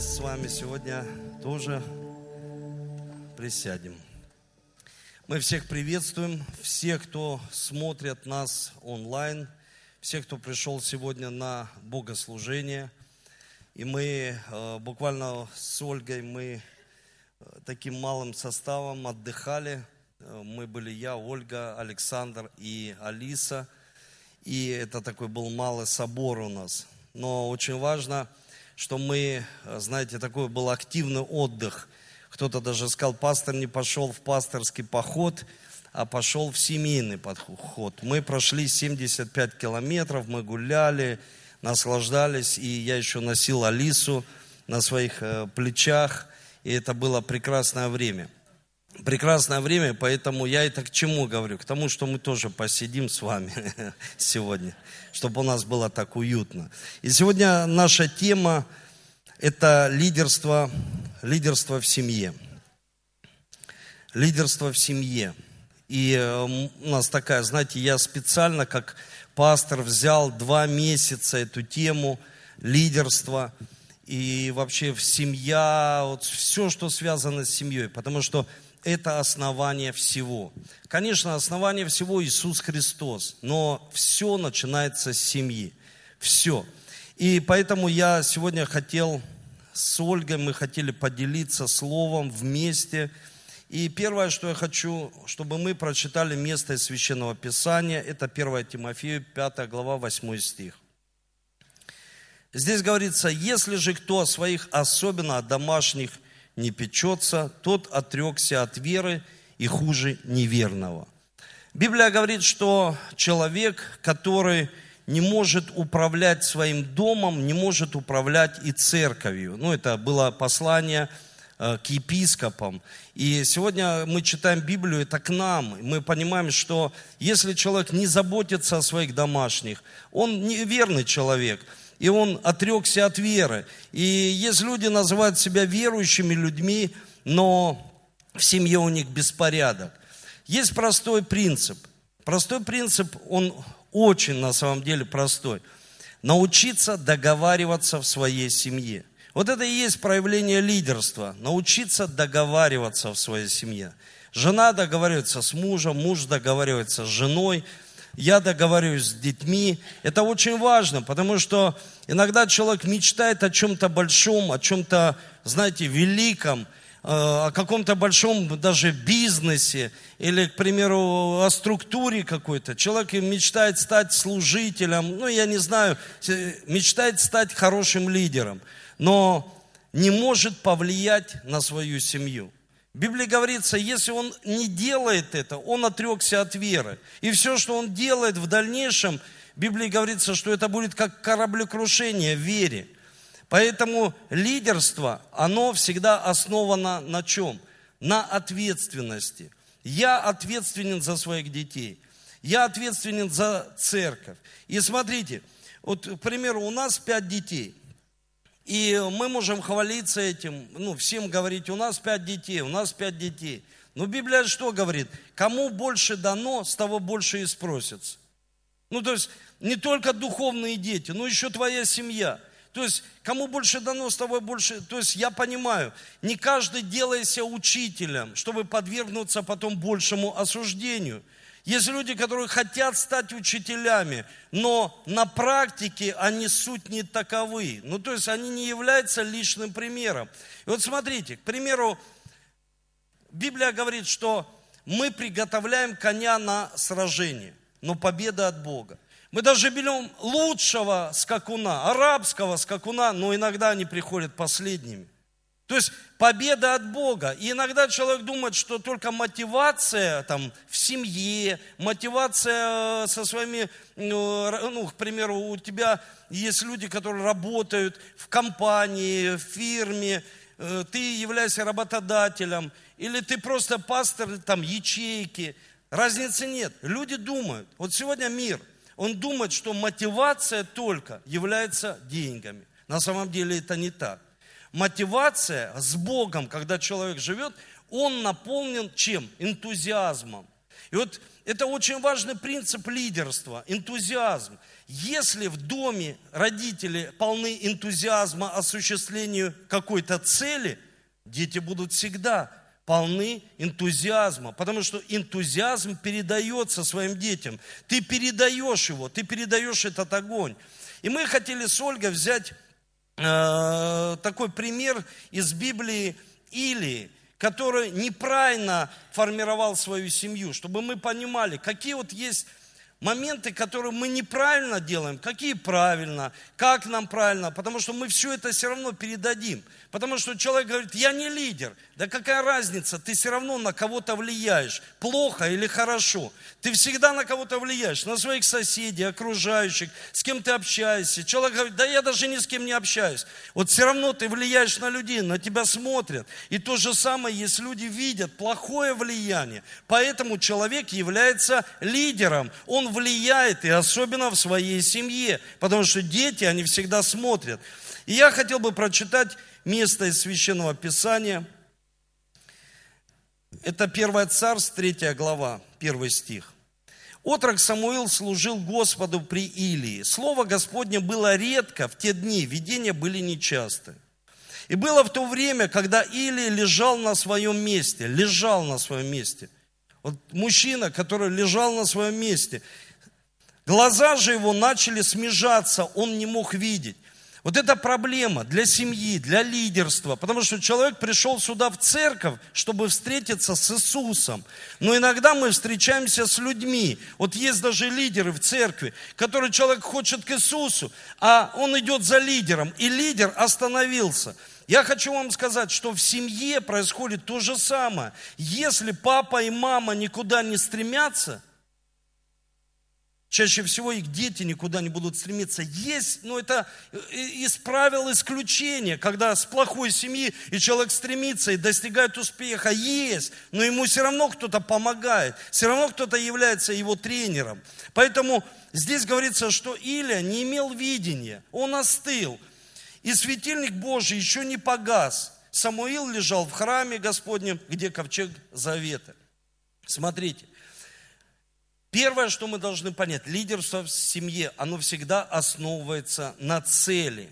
с вами сегодня тоже присядем. Мы всех приветствуем, всех, кто смотрит нас онлайн, всех, кто пришел сегодня на богослужение. И мы э, буквально с Ольгой, мы э, таким малым составом отдыхали. Э, мы были я, Ольга, Александр и Алиса. И это такой был малый собор у нас. Но очень важно, что мы, знаете, такой был активный отдых – кто-то даже сказал, пастор не пошел в пасторский поход, а пошел в семейный подход. Мы прошли 75 километров, мы гуляли, наслаждались, и я еще носил Алису на своих э, плечах, и это было прекрасное время. Прекрасное время, поэтому я это к чему говорю? К тому, что мы тоже посидим с вами сегодня, чтобы у нас было так уютно. И сегодня наша тема – это лидерство лидерство в семье. Лидерство в семье. И э, у нас такая, знаете, я специально как пастор взял два месяца эту тему лидерства и вообще в семья, вот все, что связано с семьей, потому что это основание всего. Конечно, основание всего Иисус Христос, но все начинается с семьи. Все. И поэтому я сегодня хотел с Ольгой мы хотели поделиться словом вместе. И первое, что я хочу, чтобы мы прочитали место из Священного Писания, это 1 Тимофею, 5 глава, 8 стих. Здесь говорится, если же кто о своих, особенно о домашних, не печется, тот отрекся от веры и хуже неверного. Библия говорит, что человек, который не может управлять своим домом, не может управлять и церковью. Ну, это было послание э, к епископам. И сегодня мы читаем Библию, это к нам. Мы понимаем, что если человек не заботится о своих домашних, он неверный человек, и он отрекся от веры. И есть люди, называют себя верующими людьми, но в семье у них беспорядок. Есть простой принцип. Простой принцип, он очень на самом деле простой. Научиться договариваться в своей семье. Вот это и есть проявление лидерства. Научиться договариваться в своей семье. Жена договаривается с мужем, муж договаривается с женой, я договариваюсь с детьми. Это очень важно, потому что иногда человек мечтает о чем-то большом, о чем-то, знаете, великом – Э, о каком-то большом даже бизнесе или, к примеру, о структуре какой-то. Человек мечтает стать служителем, ну, я не знаю, мечтает стать хорошим лидером, но не может повлиять на свою семью. В Библии говорится, если он не делает это, он отрекся от веры. И все, что он делает в дальнейшем, в Библии говорится, что это будет как кораблекрушение в вере. Поэтому лидерство, оно всегда основано на чем? На ответственности. Я ответственен за своих детей. Я ответственен за церковь. И смотрите, вот, к примеру, у нас пять детей. И мы можем хвалиться этим, ну, всем говорить, у нас пять детей, у нас пять детей. Но Библия что говорит? Кому больше дано, с того больше и спросится. Ну, то есть, не только духовные дети, но еще твоя семья – то есть, кому больше дано, с тобой больше. То есть, я понимаю, не каждый делается учителем, чтобы подвергнуться потом большему осуждению. Есть люди, которые хотят стать учителями, но на практике они суть не таковы. Ну, то есть, они не являются личным примером. И вот смотрите, к примеру, Библия говорит, что мы приготовляем коня на сражение, но победа от Бога. Мы даже берем лучшего скакуна, арабского скакуна, но иногда они приходят последними. То есть победа от Бога. И иногда человек думает, что только мотивация там, в семье, мотивация э, со своими, ну, ну, к примеру, у тебя есть люди, которые работают в компании, в фирме, э, ты являешься работодателем, или ты просто пастор там, ячейки. Разницы нет. Люди думают. Вот сегодня мир – он думает, что мотивация только является деньгами. На самом деле это не так. Мотивация с Богом, когда человек живет, он наполнен чем? Энтузиазмом. И вот это очень важный принцип лидерства, энтузиазм. Если в доме родители полны энтузиазма осуществлению какой-то цели, дети будут всегда полны энтузиазма, потому что энтузиазм передается своим детям. Ты передаешь его, ты передаешь этот огонь. И мы хотели с Ольгой взять э, такой пример из Библии Илии, который неправильно формировал свою семью, чтобы мы понимали, какие вот есть моменты, которые мы неправильно делаем, какие правильно, как нам правильно, потому что мы все это все равно передадим. Потому что человек говорит, я не лидер. Да какая разница, ты все равно на кого-то влияешь, плохо или хорошо. Ты всегда на кого-то влияешь, на своих соседей, окружающих, с кем ты общаешься. Человек говорит, да я даже ни с кем не общаюсь. Вот все равно ты влияешь на людей, на тебя смотрят. И то же самое, если люди видят плохое влияние. Поэтому человек является лидером. Он влияет, и особенно в своей семье. Потому что дети, они всегда смотрят. И я хотел бы прочитать место из Священного Писания. Это 1 Царств, 3 глава, 1 стих. Отрок Самуил служил Господу при Илии. Слово Господне было редко в те дни, видения были нечасты. И было в то время, когда Илия лежал на своем месте, лежал на своем месте. Вот мужчина, который лежал на своем месте. Глаза же его начали смежаться, он не мог видеть. Вот это проблема для семьи, для лидерства, потому что человек пришел сюда в церковь, чтобы встретиться с Иисусом. Но иногда мы встречаемся с людьми. Вот есть даже лидеры в церкви, которые человек хочет к Иисусу, а он идет за лидером, и лидер остановился. Я хочу вам сказать, что в семье происходит то же самое. Если папа и мама никуда не стремятся – Чаще всего их дети никуда не будут стремиться. Есть, но это из правил исключения, когда с плохой семьи и человек стремится и достигает успеха. Есть, но ему все равно кто-то помогает, все равно кто-то является его тренером. Поэтому здесь говорится, что Илия не имел видения, он остыл. И светильник Божий еще не погас. Самуил лежал в храме Господнем, где ковчег завета. Смотрите, Первое, что мы должны понять, лидерство в семье, оно всегда основывается на цели.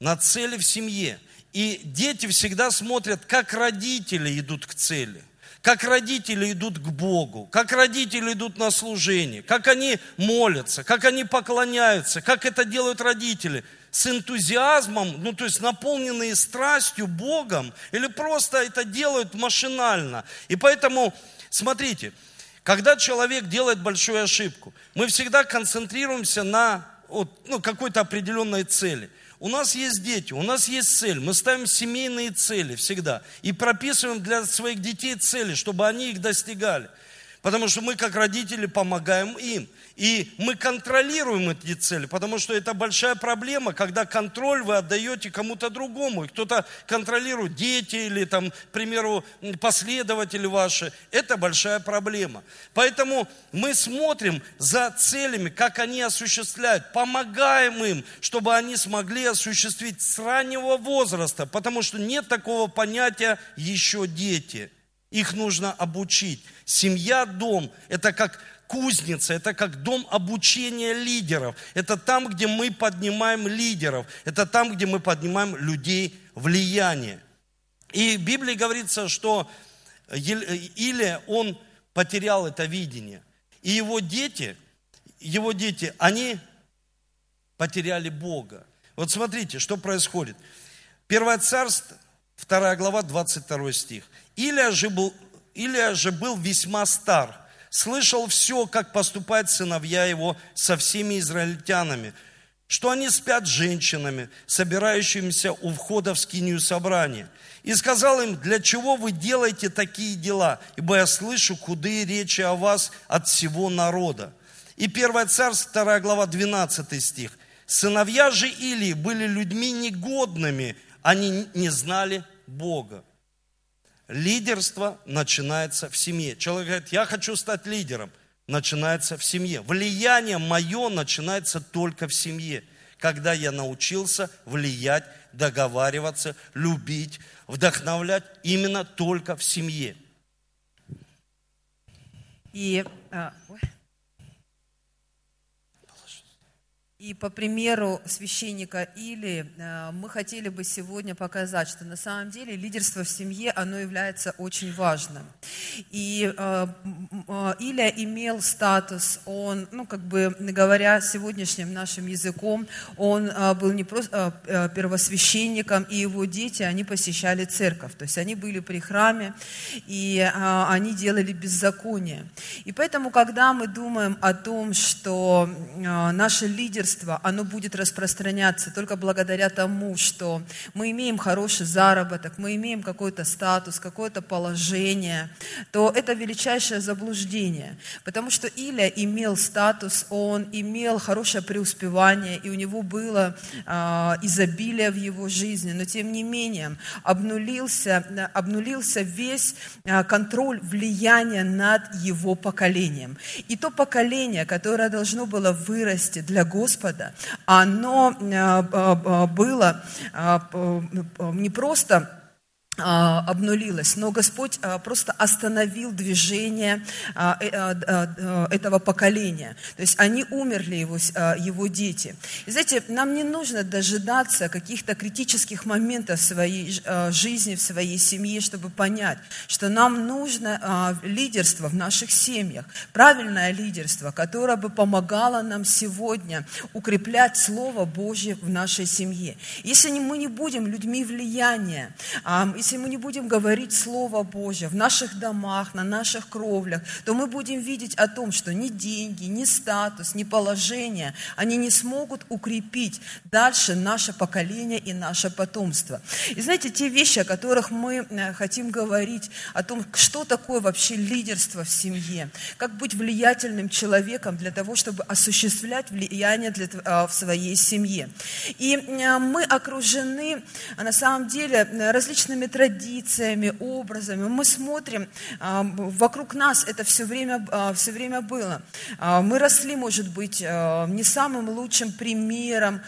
На цели в семье. И дети всегда смотрят, как родители идут к цели. Как родители идут к Богу, как родители идут на служение, как они молятся, как они поклоняются, как это делают родители с энтузиазмом, ну то есть наполненные страстью Богом, или просто это делают машинально. И поэтому, смотрите, когда человек делает большую ошибку, мы всегда концентрируемся на вот, ну, какой-то определенной цели. У нас есть дети, у нас есть цель. Мы ставим семейные цели всегда. И прописываем для своих детей цели, чтобы они их достигали. Потому что мы, как родители, помогаем им. И мы контролируем эти цели, потому что это большая проблема, когда контроль вы отдаете кому-то другому. И кто-то контролирует дети или, там, к примеру, последователи ваши. Это большая проблема. Поэтому мы смотрим за целями, как они осуществляют, помогаем им, чтобы они смогли осуществить с раннего возраста, потому что нет такого понятия еще дети. Их нужно обучить. Семья, дом – это как кузница, это как дом обучения лидеров. Это там, где мы поднимаем лидеров. Это там, где мы поднимаем людей влияния. И в Библии говорится, что или он потерял это видение. И его дети, его дети, они потеряли Бога. Вот смотрите, что происходит. Первое царство, 2 глава, 22 стих. Илия же был, Илия же был весьма стар – слышал все, как поступают сыновья его со всеми израильтянами, что они спят с женщинами, собирающимися у входа в скинию собрания. И сказал им, для чего вы делаете такие дела, ибо я слышу худые речи о вас от всего народа. И 1 Царство, 2 глава, 12 стих. Сыновья же Илии были людьми негодными, они не знали Бога. Лидерство начинается в семье. Человек говорит, я хочу стать лидером. Начинается в семье. Влияние мое начинается только в семье. Когда я научился влиять, договариваться, любить, вдохновлять именно только в семье. И, а, и по примеру священника Или, э, мы хотели бы сегодня показать, что на самом деле лидерство в семье, оно является очень важным. И э, э, Илья имел статус, он, ну, как бы говоря сегодняшним нашим языком, он был не просто первосвященником, и его дети, они посещали церковь, то есть они были при храме, и они делали беззаконие. И поэтому, когда мы думаем о том, что наше лидерство лидерство, оно будет распространяться только благодаря тому, что мы имеем хороший заработок, мы имеем какой-то статус, какое-то положение, то это величайшее заблуждение. Потому что Илья имел статус, он имел хорошее преуспевание, и у него было э, изобилие в его жизни, но тем не менее обнулился, обнулился весь э, контроль влияния над его поколением. И то поколение, которое должно было вырасти для Господа, Господа, оно э, было э, не просто а, обнулилась, но Господь а, просто остановил движение а, этого поколения. То есть они умерли, его, его дети. И знаете, нам не нужно дожидаться каких-то критических моментов в своей жизни, в своей семье, чтобы понять, что нам нужно лидерство в наших семьях, правильное лидерство, которое бы помогало нам сегодня укреплять Слово Божье в нашей семье. Если мы не будем людьми влияния, если мы не будем говорить Слово Божье в наших домах, на наших кровлях, то мы будем видеть о том, что ни деньги, ни статус, ни положение, они не смогут укрепить дальше наше поколение и наше потомство. И знаете, те вещи, о которых мы э, хотим говорить, о том, что такое вообще лидерство в семье, как быть влиятельным человеком для того, чтобы осуществлять влияние для, э, в своей семье. И э, мы окружены, на самом деле, различными традициями, образами. Мы смотрим, а, вокруг нас это все время, а, все время было. А, мы росли, может быть, не самым лучшим примером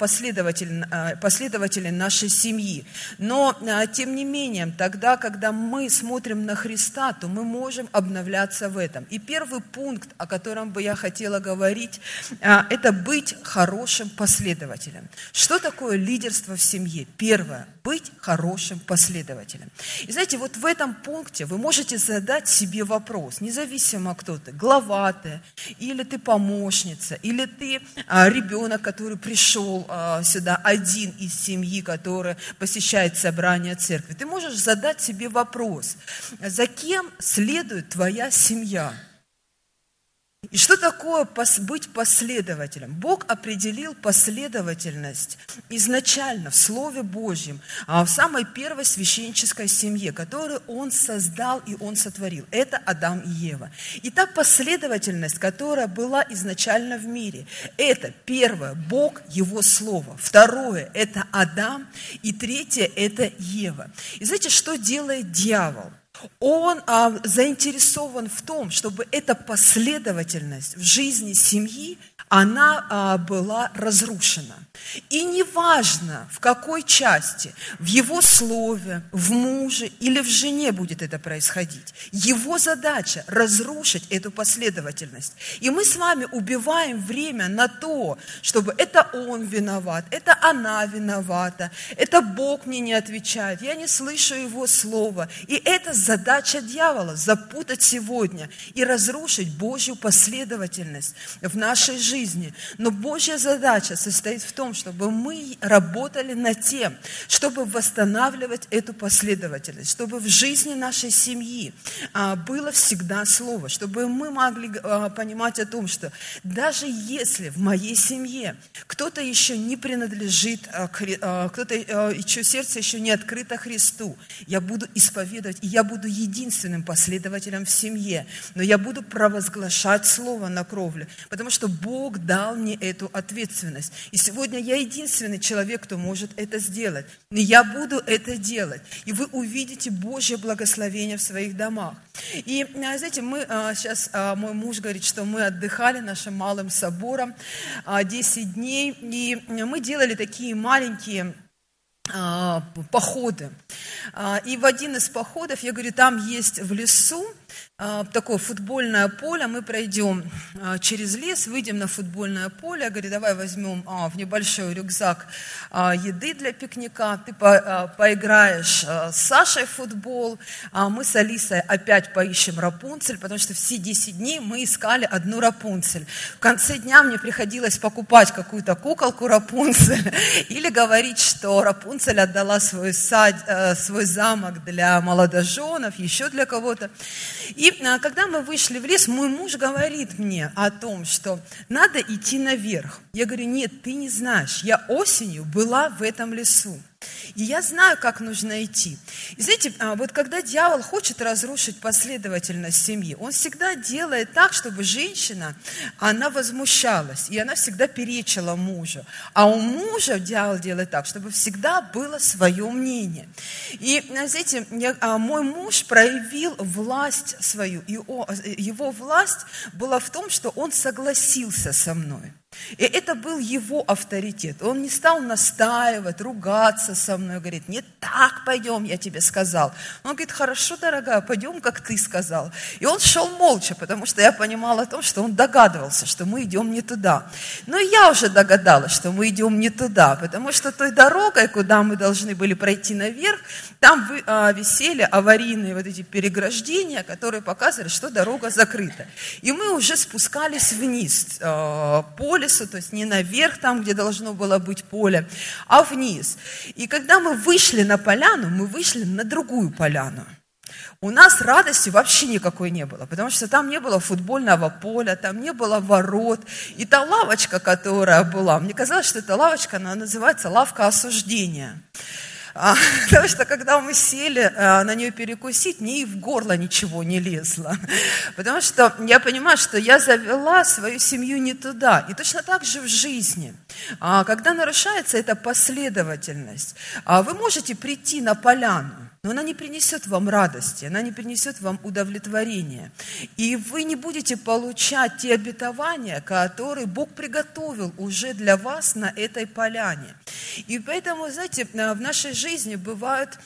последователей, последователей нашей семьи. Но, тем не менее, тогда, когда мы смотрим на Христа, то мы можем обновляться в этом. И первый пункт, о котором бы я хотела говорить, это быть хорошим последователем. Что такое лидерство в семье? Первое – быть хорошим последователем последователем. И знаете, вот в этом пункте вы можете задать себе вопрос, независимо кто ты, глава ты, или ты помощница, или ты а, ребенок, который пришел а, сюда один из семьи, который посещает собрание церкви. Ты можешь задать себе вопрос, за кем следует твоя семья? И что такое быть последователем? Бог определил последовательность изначально в Слове Божьем, а в самой первой священнической семье, которую Он создал и Он сотворил. Это Адам и Ева. И та последовательность, которая была изначально в мире, это первое, Бог, Его Слово. Второе, это Адам. И третье, это Ева. И знаете, что делает дьявол? Он а, заинтересован в том, чтобы эта последовательность в жизни семьи, она а, была разрушена. И неважно, в какой части, в его слове, в муже или в жене будет это происходить. Его задача – разрушить эту последовательность. И мы с вами убиваем время на то, чтобы это он виноват, это она виновата, это Бог мне не отвечает, я не слышу его слова. И это задача дьявола – запутать сегодня и разрушить Божью последовательность в нашей жизни. Но Божья задача состоит в том, чтобы мы работали над тем, чтобы восстанавливать эту последовательность, чтобы в жизни нашей семьи а, было всегда слово, чтобы мы могли а, понимать о том, что даже если в моей семье кто-то еще не принадлежит, а, кто-то, чье сердце еще не открыто Христу, я буду исповедовать, и я буду единственным последователем в семье, но я буду провозглашать слово на кровле, потому что Бог дал мне эту ответственность. И сегодня я единственный человек, кто может это сделать. Но я буду это делать. И вы увидите Божье благословение в своих домах. И, а, знаете, мы сейчас, а, а, мой муж говорит, что мы отдыхали нашим малым собором 10 дней. И мы делали такие маленькие походы. И в один из походов, я говорю, там есть в лесу а, такое футбольное поле, мы пройдем а, через лес, выйдем на футбольное поле, я говорю, давай возьмем а, в небольшой рюкзак еды для пикника, ты поиграешь с Сашей в футбол, а мы с Алисой опять поищем Рапунцель, потому что все 10 дней мы искали одну Рапунцель. В конце дня мне приходилось покупать какую-то куколку Рапунцель или говорить, что Рапунцель отдала свой, сад, э, свой замок для молодоженов, еще для кого-то. И а, когда мы вышли в лес, мой муж говорит мне о том, что надо идти наверх. Я говорю, нет, ты не знаешь, я осенью была в этом лесу. И я знаю, как нужно идти. И знаете, а, вот когда дьявол хочет разрушить последовательность семьи, он всегда делает так, чтобы женщина, она возмущалась, и она всегда перечила мужу. А у мужа дьявол делает так, чтобы всегда было свое мнение. И, знаете, я, а, мой муж проявил власть свою, и его власть была в том, что он согласился со мной. И это был его авторитет. Он не стал настаивать, ругаться со мной, говорит, не так пойдем, я тебе сказал. Он говорит, хорошо, дорогая, пойдем, как ты сказал. И он шел молча, потому что я понимала о том, что он догадывался, что мы идем не туда. Но я уже догадалась, что мы идем не туда, потому что той дорогой, куда мы должны были пройти наверх, там а, висели аварийные вот эти переграждения, которые показывали, что дорога закрыта. И мы уже спускались вниз а, по лесу, то есть не наверх, там, где должно было быть поле, а вниз. И когда мы вышли на поляну, мы вышли на другую поляну. У нас радости вообще никакой не было, потому что там не было футбольного поля, там не было ворот. И та лавочка, которая была, мне казалось, что эта лавочка, она называется лавка осуждения. А, потому что когда мы сели а, на нее перекусить, мне и в горло ничего не лезло. Потому что я понимаю, что я завела свою семью не туда. И точно так же в жизни. А, когда нарушается эта последовательность, вы можете прийти на поляну, но она не принесет вам радости, она не принесет вам удовлетворения. И вы не будете получать те обетования, которые Бог приготовил уже для вас на этой поляне. И поэтому, знаете, в нашей жизни бывают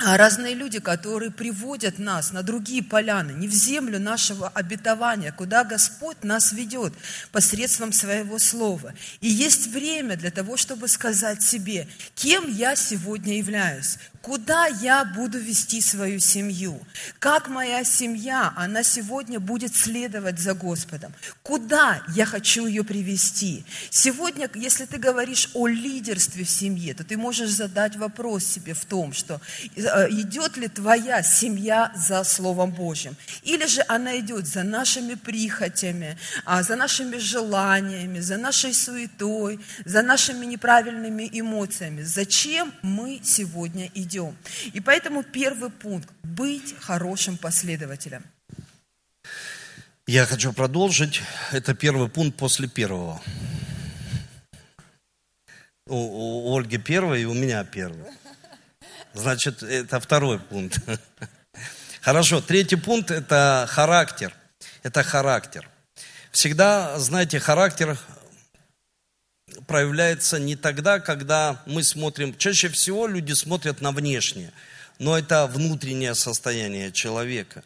разные люди, которые приводят нас на другие поляны, не в землю нашего обетования, куда Господь нас ведет посредством своего слова. И есть время для того, чтобы сказать себе, кем я сегодня являюсь, куда я буду вести свою семью, как моя семья, она сегодня будет следовать за Господом, куда я хочу ее привести. Сегодня, если ты говоришь о лидерстве в семье, то ты можешь задать вопрос себе в том, что идет ли твоя семья за Словом Божьим, или же она идет за нашими прихотями, а, за нашими желаниями, за нашей суетой, за нашими неправильными эмоциями. Зачем мы сегодня идем. И поэтому первый пункт – быть хорошим последователем. Я хочу продолжить. Это первый пункт после первого. У, у Ольги первый и у меня первый. Значит, это второй пункт. Хорошо, третий пункт – это характер. Это характер. Всегда, знаете, характер проявляется не тогда, когда мы смотрим, чаще всего люди смотрят на внешнее, но это внутреннее состояние человека.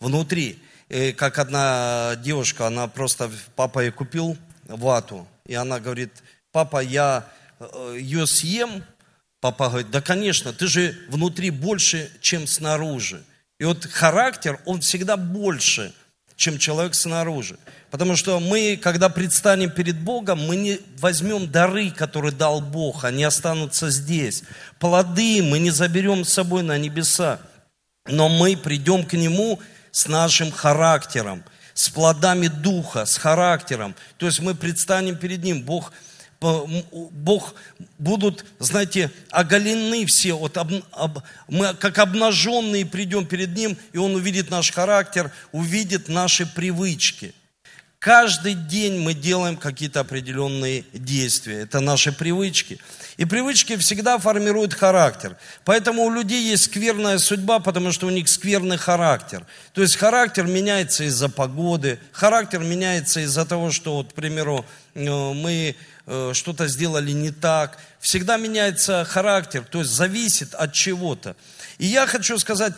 Внутри, и как одна девушка, она просто, папа ей купил вату, и она говорит, папа, я э, ее съем, папа говорит, да конечно, ты же внутри больше, чем снаружи. И вот характер, он всегда больше, чем человек снаружи. Потому что мы, когда предстанем перед Богом, мы не возьмем дары, которые дал Бог, они останутся здесь. Плоды мы не заберем с собой на небеса. Но мы придем к Нему с нашим характером, с плодами Духа, с характером. То есть мы предстанем перед Ним. Бог, Бог будут, знаете, оголены все. Вот об, об, мы как обнаженные придем перед Ним, и Он увидит наш характер, увидит наши привычки. Каждый день мы делаем какие-то определенные действия. Это наши привычки. И привычки всегда формируют характер. Поэтому у людей есть скверная судьба, потому что у них скверный характер. То есть характер меняется из-за погоды, характер меняется из-за того, что, вот, к примеру, э, мы что-то сделали не так. Всегда меняется характер, то есть зависит от чего-то. И я хочу сказать,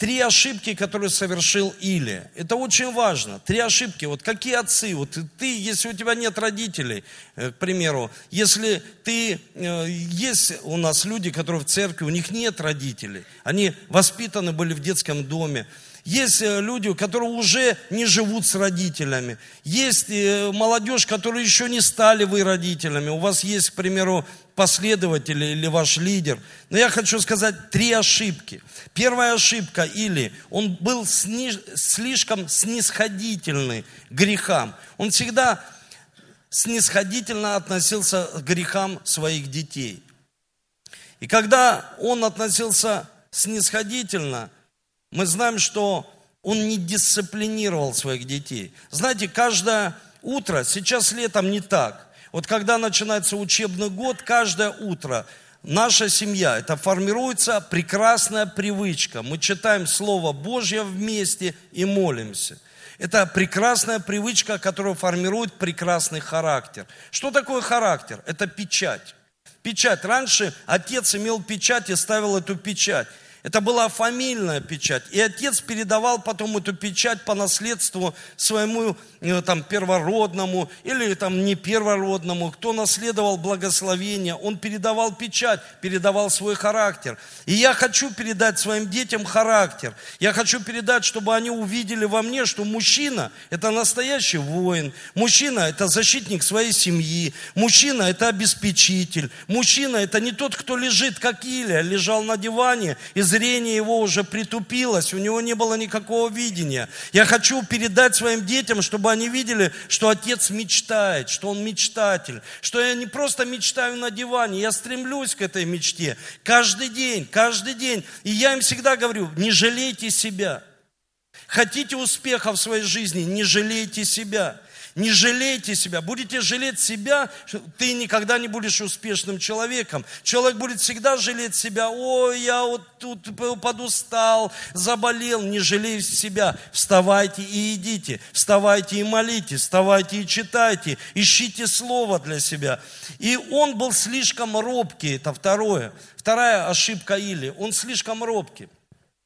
три ошибки, которые совершил Илия. Это очень важно. Три ошибки. Вот какие отцы? Вот ты, если у тебя нет родителей, э, к примеру, если ты, э, есть у нас люди, которые в церкви, у них нет родителей, они воспитаны были в детском доме, есть э, люди, которые уже не живут с родителями. Есть молодежь, которые еще не стали вы родителями. У вас есть, к примеру, последователь или ваш лидер. Но я хочу сказать три ошибки. Первая ошибка или он был сниж, слишком снисходительный к грехам. Он всегда снисходительно относился к грехам своих детей. И когда он относился снисходительно, мы знаем, что он не дисциплинировал своих детей. Знаете, каждое утро, сейчас летом не так, вот когда начинается учебный год, каждое утро наша семья, это формируется прекрасная привычка. Мы читаем Слово Божье вместе и молимся. Это прекрасная привычка, которая формирует прекрасный характер. Что такое характер? Это печать. Печать. Раньше отец имел печать и ставил эту печать. Это была фамильная печать. И отец передавал потом эту печать по наследству своему э, там, первородному или там не первородному, кто наследовал благословение. Он передавал печать, передавал свой характер. И я хочу передать своим детям характер. Я хочу передать, чтобы они увидели во мне, что мужчина – это настоящий воин. Мужчина – это защитник своей семьи. Мужчина – это обеспечитель. Мужчина – это не тот, кто лежит, как Илия, лежал на диване и зрение его уже притупилось, у него не было никакого видения. Я хочу передать своим детям, чтобы они видели, что отец мечтает, что он мечтатель, что я не просто мечтаю на диване, я стремлюсь к этой мечте каждый день, каждый день. И я им всегда говорю, не жалейте себя. Хотите успеха в своей жизни, не жалейте себя. Не жалейте себя. Будете жалеть себя, ты никогда не будешь успешным человеком. Человек будет всегда жалеть себя. Ой, я вот тут подустал, заболел. Не жалей себя. Вставайте и идите. Вставайте и молитесь. Вставайте и читайте. Ищите слово для себя. И он был слишком робкий. Это второе. Вторая ошибка Или. Он слишком робкий.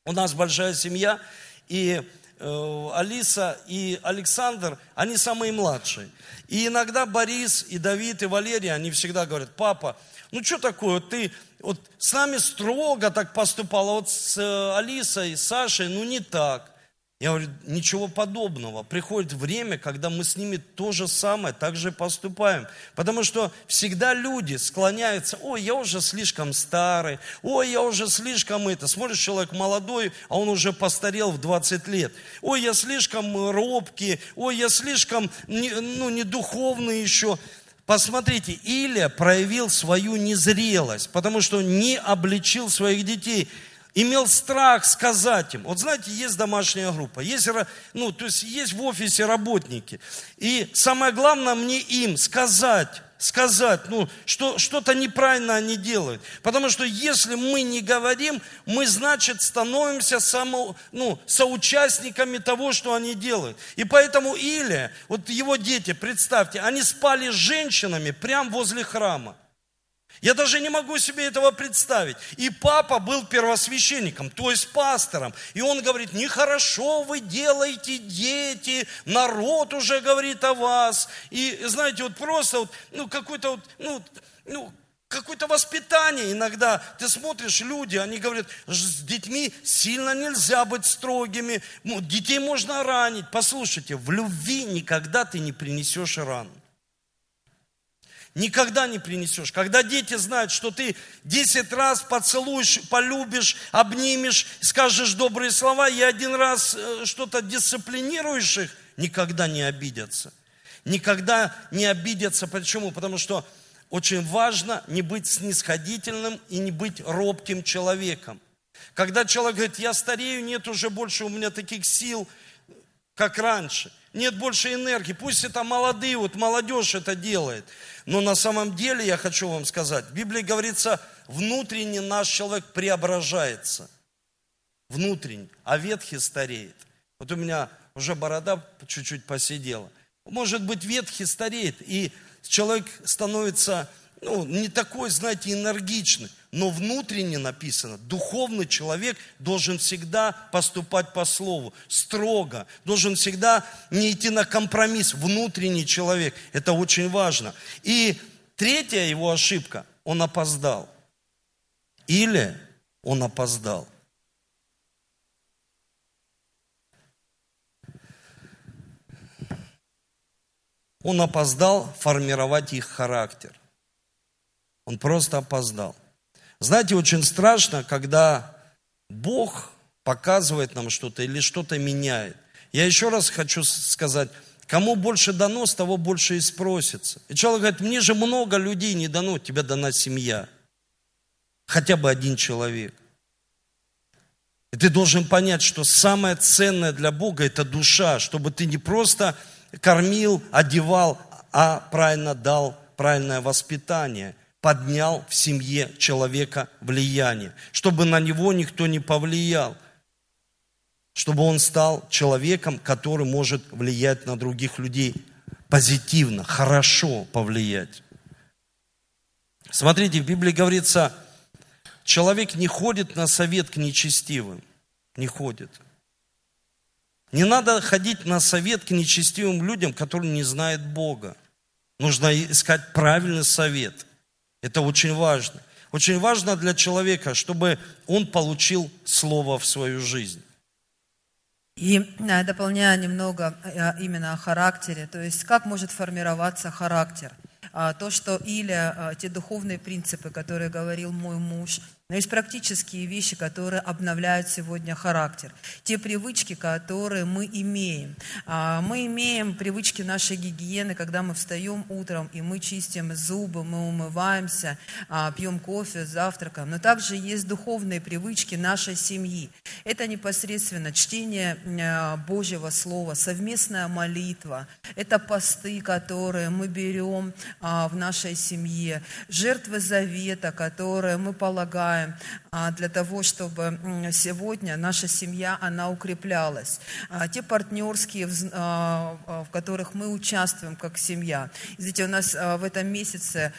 У нас большая семья. И Алиса и Александр, они самые младшие. И иногда Борис и Давид и Валерия, они всегда говорят, папа, ну что такое, ты вот с нами строго так поступал, а вот с э, Алисой, с Сашей, ну не так. Я говорю, ничего подобного. Приходит время, когда мы с ними то же самое, так же поступаем. Потому что всегда люди склоняются, ой, я уже слишком старый, ой, я уже слишком это. Смотришь, человек молодой, а он уже постарел в 20 лет. Ой, я слишком робкий, ой, я слишком, ну, не духовный еще. Посмотрите, Илия проявил свою незрелость, потому что не обличил своих детей имел страх сказать им. Вот знаете, есть домашняя группа, есть, ну, то есть есть в офисе работники. И самое главное мне им сказать, сказать, ну, что, что-то неправильно они делают. Потому что если мы не говорим, мы, значит, становимся само, ну, соучастниками того, что они делают. И поэтому Илия, вот его дети, представьте, они спали с женщинами прямо возле храма. Я даже не могу себе этого представить. И папа был первосвященником, то есть пастором. И он говорит, нехорошо вы делаете, дети, народ уже говорит о вас. И знаете, вот просто вот, ну, какой-то вот, ну, ну, какое-то воспитание иногда. Ты смотришь, люди, они говорят, с детьми сильно нельзя быть строгими, детей можно ранить. Послушайте, в любви никогда ты не принесешь рану. Никогда не принесешь. Когда дети знают, что ты 10 раз поцелуешь, полюбишь, обнимешь, скажешь добрые слова, и один раз э, что-то дисциплинируешь их, никогда не обидятся. Никогда не обидятся. Почему? Потому что очень важно не быть снисходительным и не быть робким человеком. Когда человек говорит, я старею, нет уже больше у меня таких сил, как раньше. Нет больше энергии. Пусть это молодые, вот молодежь это делает. Но на самом деле я хочу вам сказать, в Библии говорится, внутренне наш человек преображается. Внутренне, а ветхий стареет. Вот у меня уже борода чуть-чуть посидела. Может быть, ветхий стареет, и человек становится ну, не такой, знаете, энергичный, но внутренне написано, духовный человек должен всегда поступать по слову, строго, должен всегда не идти на компромисс, внутренний человек, это очень важно. И третья его ошибка, он опоздал. Или он опоздал. Он опоздал формировать их характер. Он просто опоздал. Знаете, очень страшно, когда Бог показывает нам что-то или что-то меняет. Я еще раз хочу сказать, кому больше дано, с того больше и спросится. И человек говорит, мне же много людей не дано, тебе дана семья. Хотя бы один человек. И ты должен понять, что самое ценное для Бога – это душа, чтобы ты не просто кормил, одевал, а правильно дал правильное воспитание, поднял в семье человека влияние, чтобы на него никто не повлиял, чтобы он стал человеком, который может влиять на других людей позитивно, хорошо повлиять. Смотрите, в Библии говорится, человек не ходит на совет к нечестивым, не ходит. Не надо ходить на совет к нечестивым людям, которые не знают Бога. Нужно искать правильный совет. Это очень важно. Очень важно для человека, чтобы он получил слово в свою жизнь. И э, дополняя немного э, именно о характере, то есть как может формироваться характер. А, то, что или а, те духовные принципы, которые говорил мой муж, но есть практические вещи, которые обновляют сегодня характер. Те привычки, которые мы имеем. А, мы имеем привычки нашей гигиены, когда мы встаем утром, и мы чистим зубы, мы умываемся, а, пьем кофе, завтракаем. Но также есть духовные привычки нашей семьи. Это непосредственно чтение а, Божьего Слова, совместная молитва. Это посты, которые мы берем в нашей семье. Жертвы завета, которые мы полагаем желаем а, для того, чтобы сегодня наша семья, она укреплялась. А, те партнерские, а, в которых мы участвуем как семья. Знаете, у нас в этом месяце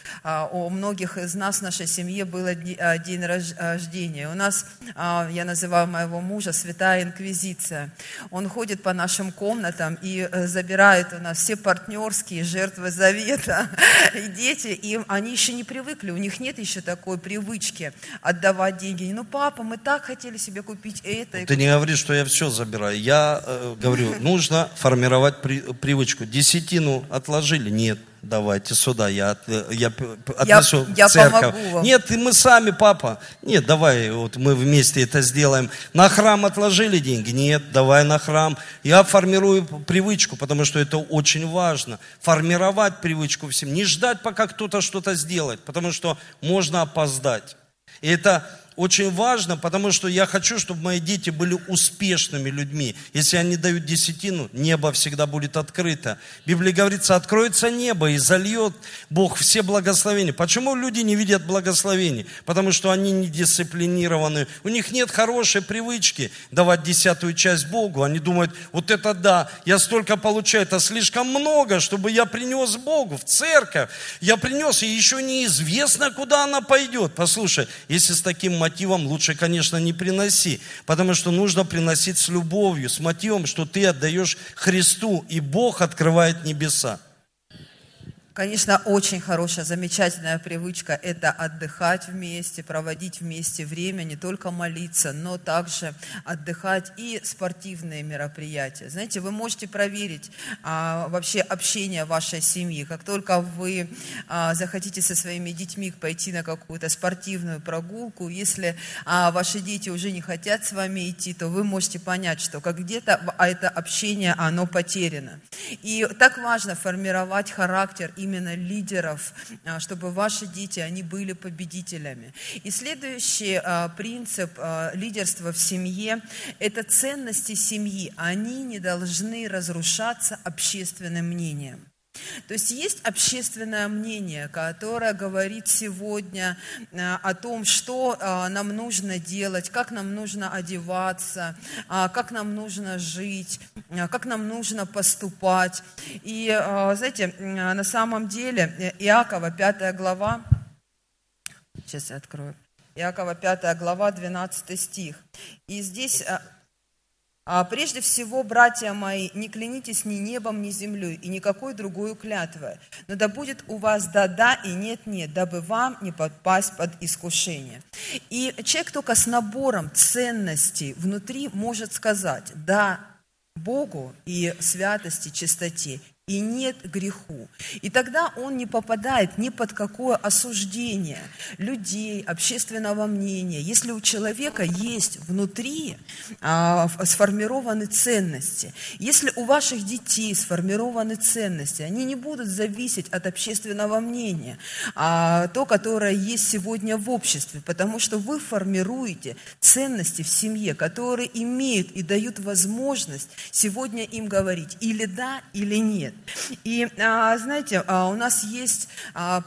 у многих из нас в нашей семье был день рождения. У нас, я называю моего мужа, святая инквизиция. Он ходит по нашим комнатам и э, забирает у нас все партнерские жертвы завета. И дети, и они еще не привыкли, у них нет еще такой привычки отдавать деньги. Ну, папа, мы так хотели себе купить это. Ты не говори, что я все забираю. Я э, говорю, нужно формировать при, привычку. Десятину отложили? Нет давайте сюда, я, я отнесу я, в церковь. Я вам. Нет, и мы сами, папа. Нет, давай, вот мы вместе это сделаем. На храм отложили деньги? Нет, давай на храм. Я формирую привычку, потому что это очень важно. Формировать привычку всем. Не ждать, пока кто-то что-то сделает, потому что можно опоздать. И это очень важно, потому что я хочу, чтобы мои дети были успешными людьми. Если они дают десятину, небо всегда будет открыто. В Библии говорится, откроется небо и зальет Бог все благословения. Почему люди не видят благословений? Потому что они не дисциплинированы. У них нет хорошей привычки давать десятую часть Богу. Они думают, вот это да, я столько получаю, это слишком много, чтобы я принес Богу в церковь. Я принес, и еще неизвестно, куда она пойдет. Послушай, если с таким мотивом лучше, конечно, не приноси, потому что нужно приносить с любовью, с мотивом, что ты отдаешь Христу, и Бог открывает небеса. Конечно, очень хорошая, замечательная привычка – это отдыхать вместе, проводить вместе время, не только молиться, но также отдыхать и спортивные мероприятия. Знаете, вы можете проверить а, вообще общение вашей семьи. Как только вы а, захотите со своими детьми пойти на какую-то спортивную прогулку, если а, ваши дети уже не хотят с вами идти, то вы можете понять, что как где-то а это общение, оно потеряно. И так важно формировать характер и именно лидеров, а, чтобы ваши дети, они были победителями. И следующий а, принцип а, лидерства в семье – это ценности семьи. Они не должны разрушаться общественным мнением. То есть есть общественное мнение, которое говорит сегодня э, о том, что э, нам нужно делать, как нам нужно одеваться, э, как нам нужно жить, как нам нужно поступать. И, знаете, на самом деле Иакова, 5 глава, Сейчас я открою. Иакова 5 глава, 12 стих. И здесь прежде всего, братья мои, не клянитесь ни небом, ни землей, и никакой другой клятвой, но да будет у вас да-да и нет-нет, дабы вам не подпасть под искушение. И человек только с набором ценностей внутри может сказать «да» Богу и святости, чистоте, и нет греху. И тогда он не попадает ни под какое осуждение людей, общественного мнения. Если у человека есть внутри а, сформированы ценности, если у ваших детей сформированы ценности, они не будут зависеть от общественного мнения, а то, которое есть сегодня в обществе, потому что вы формируете ценности в семье, которые имеют и дают возможность сегодня им говорить или да, или нет. И а, знаете, а, у нас есть а,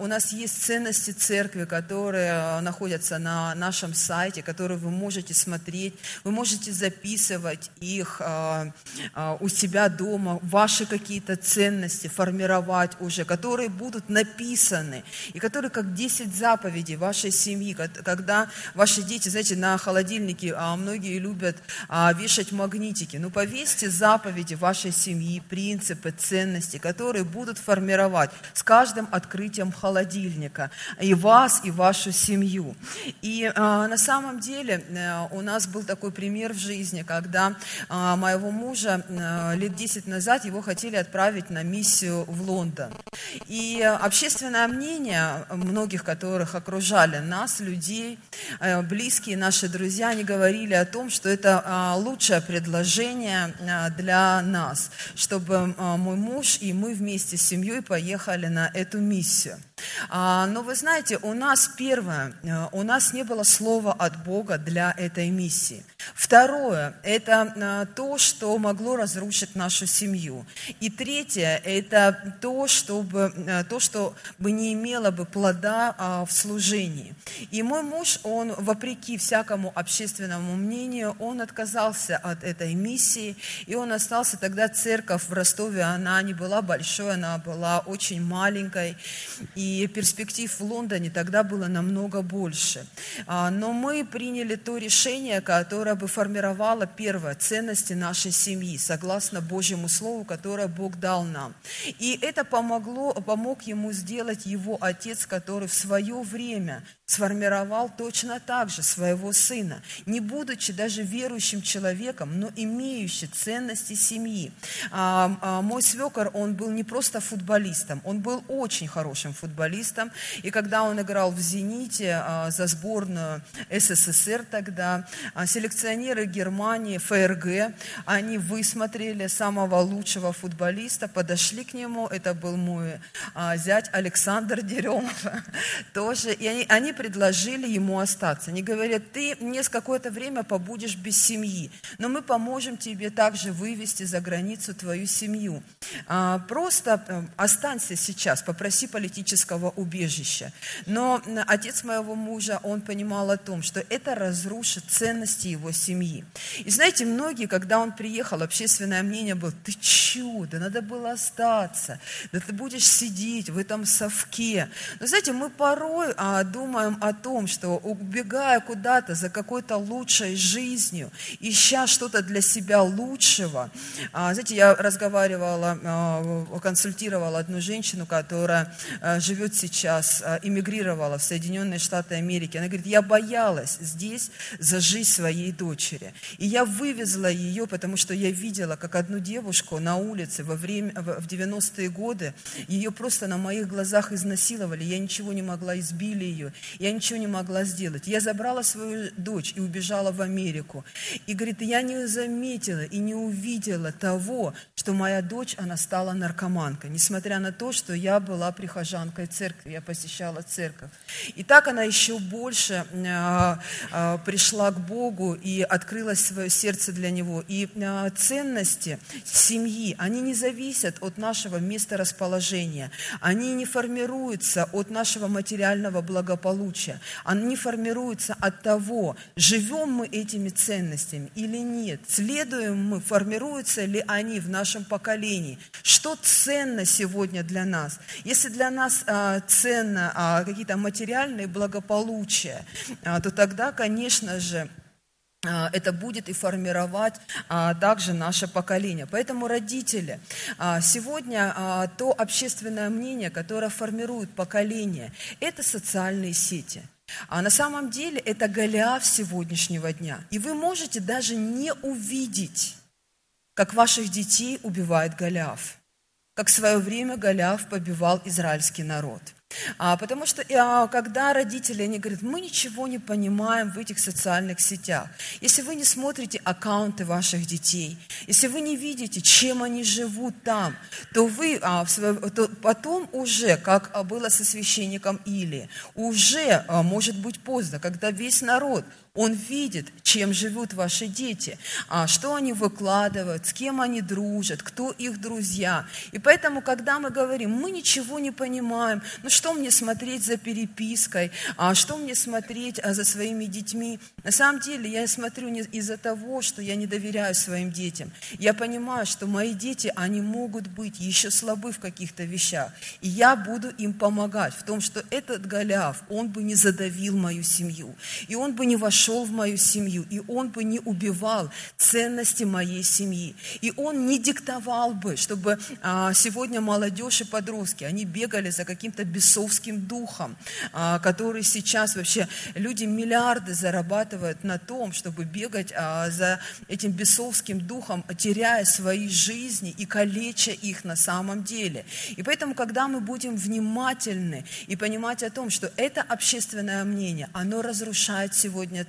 у нас есть ценности церкви, которые находятся на нашем сайте, которые вы можете смотреть, вы можете записывать их у себя дома, ваши какие-то ценности формировать уже, которые будут написаны и которые как 10 заповедей вашей семьи, когда ваши дети, знаете, на холодильнике многие любят вешать магнитики, ну повесьте заповеди вашей семьи, принципы, ценности, которые будут формировать с каждым открытием холодильника и вас, и вашу семью. И а, на самом деле а, у нас был такой пример в жизни, когда а, моего мужа а, лет 10 назад его хотели отправить на миссию в Лондон. И общественное мнение многих, которых окружали нас, людей, а, близкие наши друзья, они говорили о том, что это а, лучшее предложение для нас, чтобы мой муж и мы вместе с семьей поехали на эту миссию. А, но вы знаете, у нас первое, э, у нас не было слова от Бога для этой миссии. Второе, это э, то, что могло разрушить нашу семью. И третье, это то, чтобы, э, то, что бы не имело бы плода а, в служении. И мой муж, он, вопреки всякому общественному мнению, он отказался от этой миссии, и он остался тогда церковь в Ростове, она не была большой, она была очень маленькой. И и перспектив в Лондоне тогда было намного больше. А, но мы приняли то решение, которое бы формировало, первое, ценности нашей семьи, согласно Божьему Слову, которое Бог дал нам. И это помогло, помог ему сделать его отец, который в свое время сформировал точно так же своего сына, не будучи даже верующим человеком, но имеющий ценности семьи. А, а, мой свекор, он был не просто футболистом, он был очень хорошим футболистом, и когда он играл в «Зените» а, за сборную СССР тогда, а, селекционеры Германии, ФРГ, они высмотрели самого лучшего футболиста, подошли к нему, это был мой а, зять Александр Деремов, тоже, и они предложили ему остаться. Они говорят, ты не с какое-то время побудешь без семьи, но мы поможем тебе также вывести за границу твою семью. А, просто э, останься сейчас, попроси политического убежища. Но отец моего мужа, он понимал о том, что это разрушит ценности его семьи. И знаете, многие, когда он приехал, общественное мнение было, ты чудо, надо было остаться, да ты будешь сидеть в этом совке. Но знаете, мы порой а, думаем, думаем о том, что убегая куда-то за какой-то лучшей жизнью, ища что-то для себя лучшего, а, знаете, я разговаривала, а, консультировала одну женщину, которая а, живет сейчас, эмигрировала в Соединенные Штаты Америки. Она говорит, я боялась здесь за жизнь своей дочери. И я вывезла ее, потому что я видела, как одну девушку на улице во время, в 90-е годы, ее просто на моих глазах изнасиловали, я ничего не могла, избили ее. Я ничего не могла сделать. Я забрала свою дочь и убежала в Америку. И говорит, я не заметила и не увидела того, что моя дочь, она стала наркоманкой, несмотря на то, что я была прихожанкой церкви, я посещала церковь. И так она еще больше э, э, пришла к Богу и открыла свое сердце для Него. И э, ценности семьи, они не зависят от нашего места расположения, они не формируются от нашего материального благополучия, благополучия, они формируются от того, живем мы этими ценностями или нет, следуем мы, формируются ли они в нашем поколении, что ценно сегодня для нас. Если для нас а, ценно а, какие-то материальные благополучия, а, то тогда, конечно же, это будет и формировать а, также наше поколение. Поэтому родители, а, сегодня а, то общественное мнение, которое формирует поколение, это социальные сети. А на самом деле это Голиаф сегодняшнего дня. И вы можете даже не увидеть, как ваших детей убивает Голиаф, как в свое время Голиаф побивал израильский народ – а, потому что а, когда родители, они говорят, мы ничего не понимаем в этих социальных сетях. Если вы не смотрите аккаунты ваших детей, если вы не видите, чем они живут там, то вы а, то потом уже, как было со священником Или, уже а, может быть поздно, когда весь народ он видит, чем живут ваши дети, а что они выкладывают, с кем они дружат, кто их друзья. И поэтому, когда мы говорим, мы ничего не понимаем, ну что мне смотреть за перепиской, а что мне смотреть а, за своими детьми, на самом деле я смотрю не из-за того, что я не доверяю своим детям. Я понимаю, что мои дети, они могут быть еще слабы в каких-то вещах. И я буду им помогать в том, что этот Голиаф, он бы не задавил мою семью, и он бы не вошел вошел в мою семью, и он бы не убивал ценности моей семьи. И он не диктовал бы, чтобы а, сегодня молодежь и подростки, они бегали за каким-то бесовским духом, а, который сейчас вообще люди миллиарды зарабатывают на том, чтобы бегать а, за этим бесовским духом, теряя свои жизни и калеча их на самом деле. И поэтому, когда мы будем внимательны и понимать о том, что это общественное мнение, оно разрушает сегодня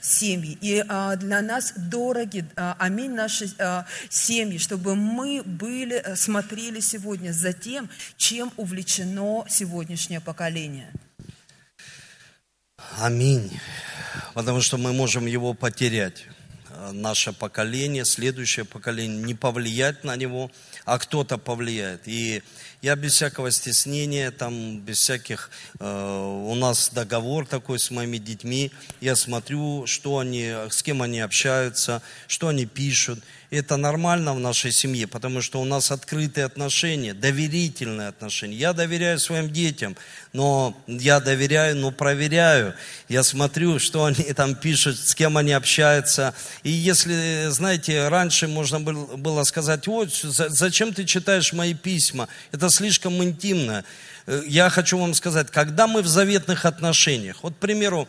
семьи. И э, для нас дороги, э, аминь, наши семьи, чтобы мы были, смотрели сегодня за тем, чем увлечено сегодняшнее поколение. Аминь. Потому что мы можем его потерять. Наше поколение, следующее поколение, не повлиять на него, а кто-то повлияет. И я без всякого стеснения, там, без всяких... Э, у нас договор такой с моими детьми. Я смотрю, что они, с кем они общаются, что они пишут. Это нормально в нашей семье, потому что у нас открытые отношения, доверительные отношения. Я доверяю своим детям, но я доверяю, но проверяю. Я смотрю, что они там пишут, с кем они общаются. И если, знаете, раньше можно было сказать, вот, зачем ты читаешь мои письма? Это слишком интимно. Э, я хочу вам сказать, когда мы в заветных отношениях, вот, к примеру,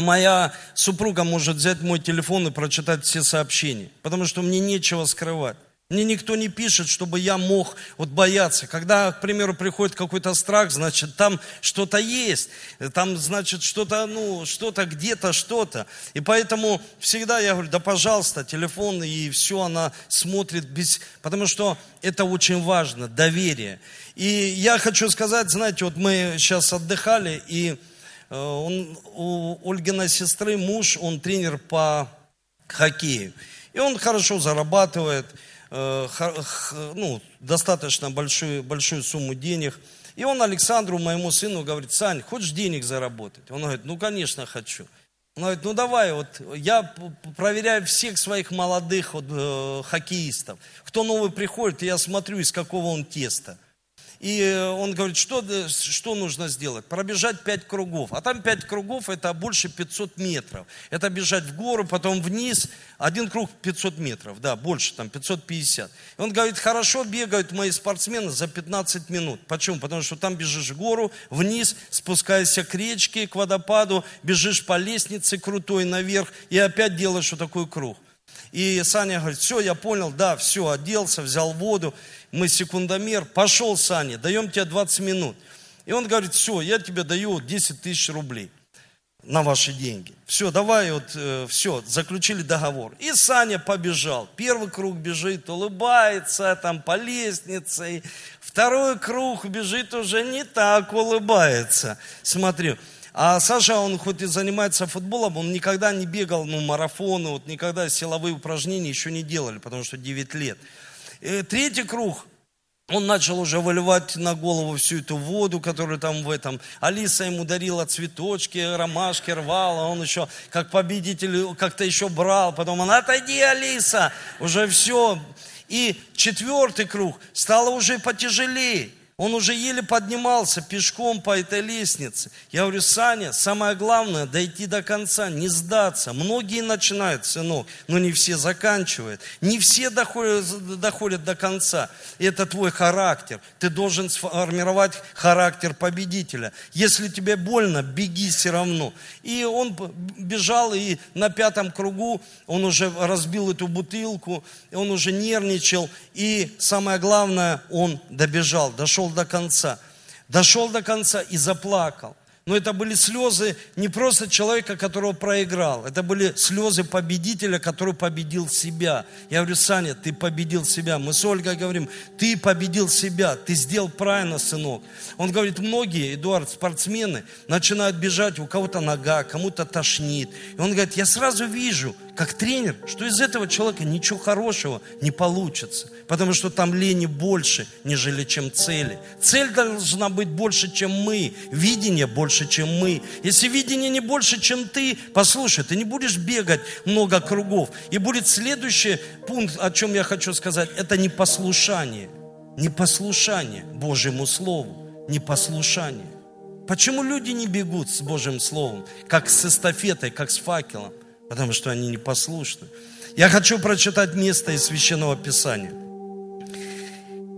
моя супруга может взять мой телефон и прочитать все сообщения, потому что мне нечего скрывать. Мне никто не пишет, чтобы я мог вот бояться. Когда, к примеру, приходит какой-то страх, значит, там что-то есть. Там, значит, что-то, ну, что-то где-то, что-то. И поэтому всегда я говорю, да, пожалуйста, телефон, и все, она смотрит без... Потому что это очень важно, доверие. И я хочу сказать, знаете, вот мы сейчас отдыхали, и он, у Ольгиной сестры муж, он тренер по хоккею. И он хорошо зарабатывает, э, ну, достаточно большую, большую сумму денег. И он Александру, моему сыну, говорит, Сань, хочешь денег заработать? Он говорит, ну, конечно, хочу. Он говорит, ну давай, вот я проверяю всех своих молодых вот, э, хоккеистов. Кто новый приходит, я смотрю, из какого он теста. И он говорит, что, что нужно сделать? Пробежать 5 кругов. А там 5 кругов это больше 500 метров. Это бежать в гору, потом вниз. Один круг 500 метров, да, больше, там 550. И он говорит, хорошо бегают мои спортсмены за 15 минут. Почему? Потому что там бежишь в гору, вниз, спускаешься к речке, к водопаду, бежишь по лестнице крутой наверх и опять делаешь вот такой круг. И Саня говорит, все, я понял, да, все, оделся, взял воду мы секундомер, пошел, Саня, даем тебе 20 минут. И он говорит, все, я тебе даю 10 тысяч рублей на ваши деньги. Все, давай, вот, э, все, заключили договор. И Саня побежал. Первый круг бежит, улыбается там по лестнице. Второй круг бежит уже не так, улыбается. Смотрю. А Саша, он хоть и занимается футболом, он никогда не бегал, ну, марафоны, вот никогда силовые упражнения еще не делали, потому что 9 лет. Э, третий круг. Он начал уже выливать на голову всю эту воду, которую там в этом. Алиса ему дарила цветочки, ромашки рвала. Он еще, как победитель, как-то еще брал. Потом он, отойди, Алиса, уже все. И четвертый круг стало уже потяжелее. Он уже еле поднимался пешком по этой лестнице. Я говорю, Саня, самое главное дойти до конца, не сдаться. Многие начинают, сынок, но не все заканчивают. Не все доходят, доходят до конца. Это твой характер. Ты должен сформировать характер победителя. Если тебе больно, беги все равно. И он бежал, и на пятом кругу он уже разбил эту бутылку, он уже нервничал. И самое главное, он добежал, дошел дошел до конца. Дошел до конца и заплакал. Но это были слезы не просто человека, которого проиграл. Это были слезы победителя, который победил себя. Я говорю, Саня, ты победил себя. Мы с Ольгой говорим, ты победил себя. Ты сделал правильно, сынок. Он говорит, многие, Эдуард, спортсмены начинают бежать, у кого-то нога, кому-то тошнит. И он говорит, я сразу вижу, как тренер, что из этого человека ничего хорошего не получится. Потому что там лени больше, нежели чем цели. Цель должна быть больше, чем мы. Видение больше, чем мы. Если видение не больше, чем ты, послушай, ты не будешь бегать много кругов. И будет следующий пункт, о чем я хочу сказать, это непослушание. Непослушание Божьему Слову. Непослушание. Почему люди не бегут с Божьим Словом, как с эстафетой, как с факелом? Потому что они непослушны. Я хочу прочитать место из Священного Писания.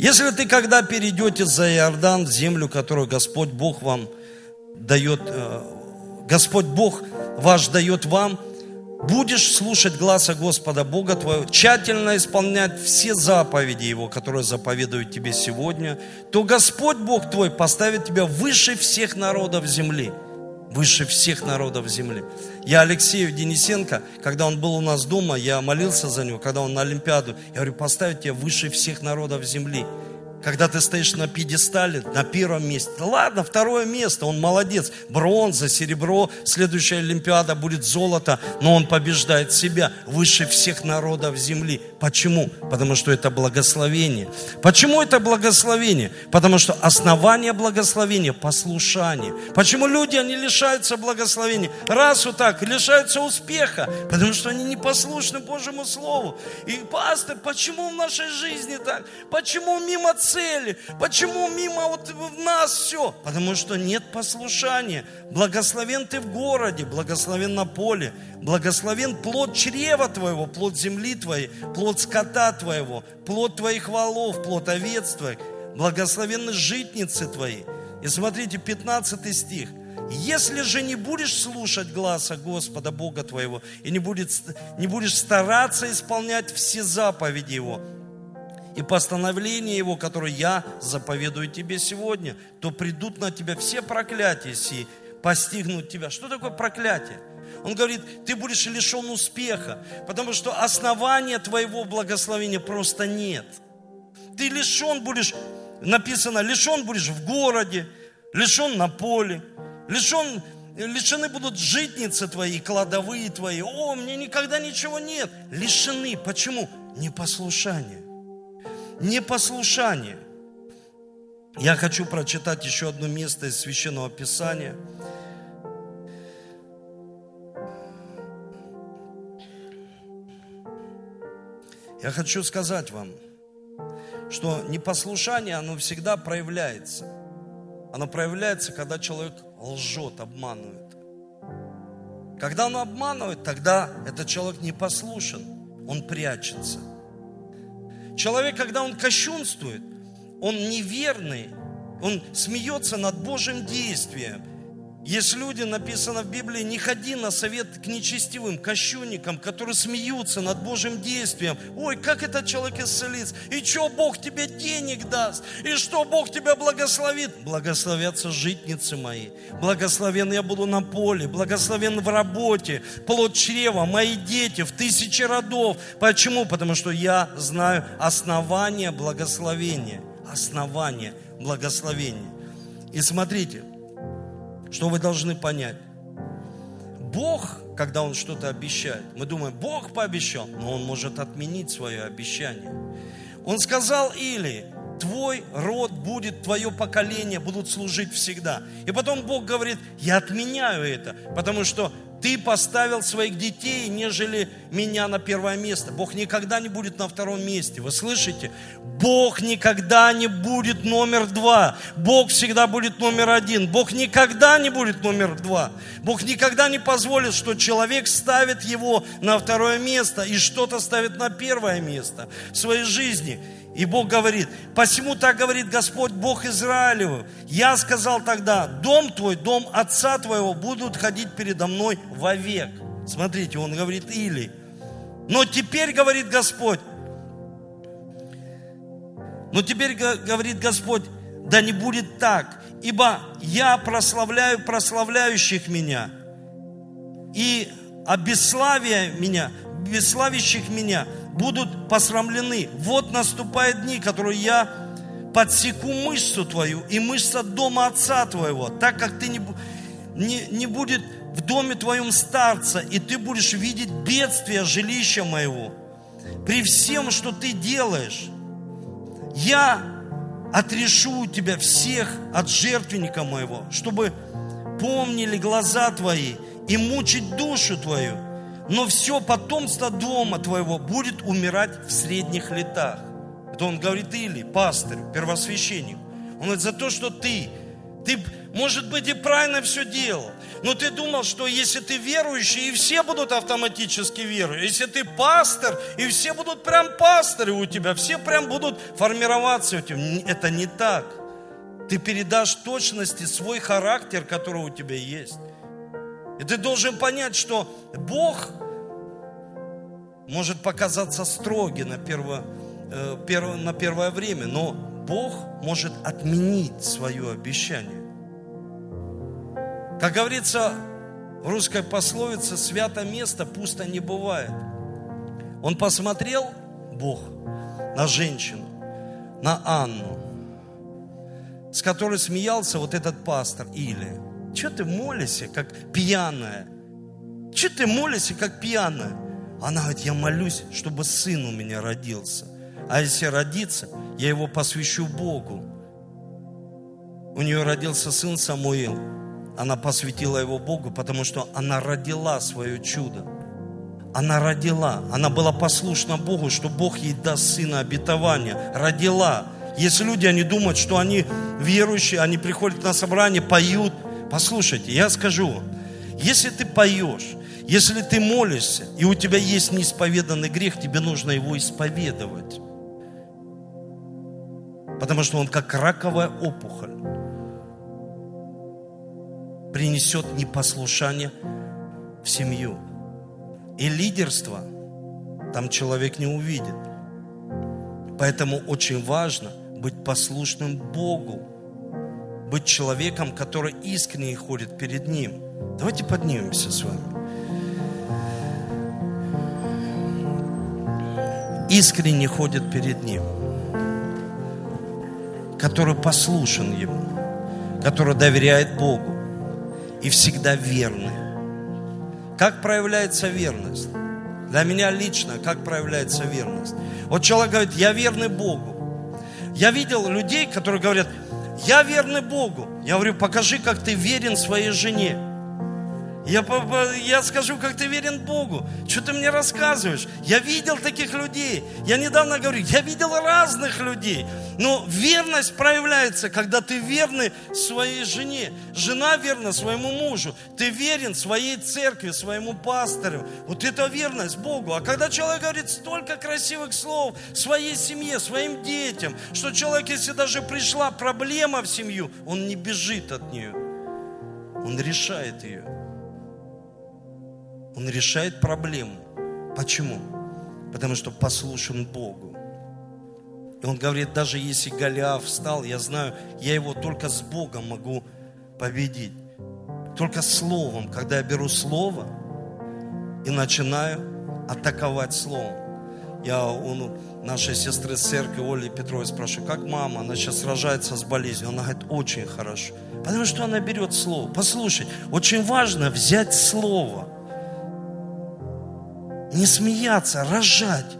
Если ты когда перейдете за Иордан, в землю, которую Господь Бог вам дает, э, Господь Бог ваш дает вам, будешь слушать глаза Господа Бога твоего, тщательно исполнять все заповеди Его, которые заповедуют тебе сегодня, то Господь Бог твой поставит тебя выше всех народов земли – выше всех народов земли. Я Алексею Денисенко, когда он был у нас дома, я молился за него, когда он на Олимпиаду, я говорю, поставить тебя выше всех народов земли. Когда ты стоишь на пьедестале, на первом месте. Ладно, второе место, он молодец. Бронза, серебро, следующая Олимпиада будет золото, но он побеждает себя выше всех народов земли. Почему? Потому что это благословение. Почему это благословение? Потому что основание благословения – послушание. Почему люди, они лишаются благословения? Раз вот так, лишаются успеха, потому что они непослушны Божьему Слову. И, пастор, почему в нашей жизни так? Почему мимо цели? Почему мимо вот в нас все? Потому что нет послушания. Благословен ты в городе, благословен на поле, благословен плод чрева твоего, плод земли твоей, плод скота твоего, плод твоих валов, плод овец твоих, благословенны житницы твои. И смотрите, 15 стих. Если же не будешь слушать глаза Господа Бога твоего и не, будет, не будешь стараться исполнять все заповеди Его, и постановление Его, которое я заповедую тебе сегодня, то придут на тебя все проклятия сии, постигнут тебя. Что такое проклятие? Он говорит, ты будешь лишен успеха, потому что основания твоего благословения просто нет. Ты лишен будешь, написано, лишен будешь в городе, лишен на поле, лишен, лишены будут житницы твои, кладовые твои. О, мне никогда ничего нет. Лишены. Почему? Непослушание непослушание. Я хочу прочитать еще одно место из Священного Писания. Я хочу сказать вам, что непослушание, оно всегда проявляется. Оно проявляется, когда человек лжет, обманывает. Когда он обманывает, тогда этот человек не послушен, он прячется – Человек, когда он кощунствует, он неверный, он смеется над Божьим действием. Есть люди, написано в Библии, не ходи на совет к нечестивым, кощунникам, которые смеются над Божьим действием. Ой, как этот человек исцелится? И что Бог тебе денег даст? И что Бог тебя благословит? Благословятся житницы мои. Благословен я буду на поле, благословен в работе, плод чрева, мои дети в тысячи родов. Почему? Потому что я знаю основание благословения. Основание благословения. И смотрите, что вы должны понять? Бог, когда Он что-то обещает, мы думаем, Бог пообещал, но Он может отменить свое обещание. Он сказал Или, твой род будет, твое поколение будут служить всегда. И потом Бог говорит, я отменяю это, потому что ты поставил своих детей, нежели меня на первое место. Бог никогда не будет на втором месте. Вы слышите? Бог никогда не будет номер два. Бог всегда будет номер один. Бог никогда не будет номер два. Бог никогда не позволит, что человек ставит его на второе место и что-то ставит на первое место в своей жизни. И Бог говорит, посему так говорит Господь, Бог Израилев. Я сказал тогда, дом твой, дом отца твоего будут ходить передо мной вовек. Смотрите, он говорит или. Но теперь, говорит Господь, но теперь говорит Господь, да не будет так, ибо я прославляю прославляющих меня, и обесславие меня, бесславящих меня будут посрамлены. Вот наступают дни, которые я подсеку мышцу твою и мышца дома отца твоего, так как ты не, не, не будет в доме твоем старца, и ты будешь видеть бедствие жилища моего. При всем, что ты делаешь, я отрешу тебя всех от жертвенника моего, чтобы помнили глаза твои и мучить душу твою – но все потомство дома твоего будет умирать в средних летах. Это он говорит или, пастырь, первосвященник. Он говорит, за то, что ты, ты, может быть, и правильно все делал, но ты думал, что если ты верующий, и все будут автоматически верующие. Если ты пастор, и все будут прям пасторы у тебя, все прям будут формироваться у тебя. Это не так. Ты передашь точности свой характер, который у тебя есть. И ты должен понять, что Бог может показаться строгим на э, на первое время, но Бог может отменить свое обещание. Как говорится в русской пословице, свято место пусто не бывает. Он посмотрел, Бог, на женщину, на Анну, с которой смеялся вот этот пастор Или. Что ты молишься, как пьяная? Что ты молишься, как пьяная? Она говорит, я молюсь, чтобы сын у меня родился. А если родится, я его посвящу Богу. У нее родился сын Самуил. Она посвятила его Богу, потому что она родила свое чудо. Она родила. Она была послушна Богу, что Бог ей даст сына обетования. Родила. Если люди, они думают, что они верующие, они приходят на собрание, поют – Послушайте, я скажу вам, если ты поешь, если ты молишься, и у тебя есть неисповеданный грех, тебе нужно его исповедовать. Потому что он как раковая опухоль принесет непослушание в семью. И лидерство там человек не увидит. Поэтому очень важно быть послушным Богу быть человеком, который искренне ходит перед Ним. Давайте поднимемся с вами. Искренне ходит перед Ним, который послушен Ему, который доверяет Богу и всегда верный. Как проявляется верность? Для меня лично, как проявляется верность? Вот человек говорит, я верный Богу. Я видел людей, которые говорят, я верный Богу. Я говорю, покажи, как ты верен своей жене. Я, я скажу, как ты верен Богу. Что ты мне рассказываешь? Я видел таких людей. Я недавно говорю, я видел разных людей. Но верность проявляется, когда ты верный своей жене. Жена верна своему мужу. Ты верен своей церкви, своему пастору. Вот это верность Богу. А когда человек говорит столько красивых слов своей семье, своим детям, что человек, если даже пришла проблема в семью, он не бежит от нее. Он решает ее. Он решает проблему. Почему? Потому что послушен Богу. И он говорит, даже если Голиаф встал, я знаю, я его только с Богом могу победить. Только словом, когда я беру слово и начинаю атаковать словом. Я у нашей сестры с церкви Оли Петровой спрашиваю, как мама, она сейчас сражается с болезнью. Она говорит, очень хорошо. Потому что она берет слово. Послушай, очень важно взять слово – не смеяться, рожать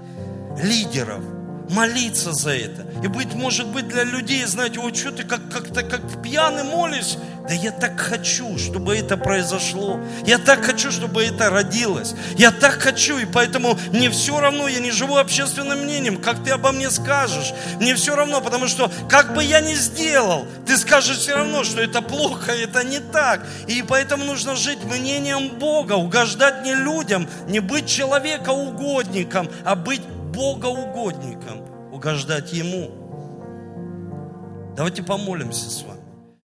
лидеров, молиться за это. И быть, может быть, для людей, знаете, вот что ты как, как-то как пьяный молишь, да я так хочу, чтобы это произошло. Я так хочу, чтобы это родилось. Я так хочу, и поэтому мне все равно, я не живу общественным мнением, как ты обо мне скажешь. Мне все равно, потому что как бы я ни сделал, ты скажешь все равно, что это плохо, это не так. И поэтому нужно жить мнением Бога, угождать не людям, не быть человекоугодником, а быть Богоугодником, угождать Ему. Давайте помолимся с вами.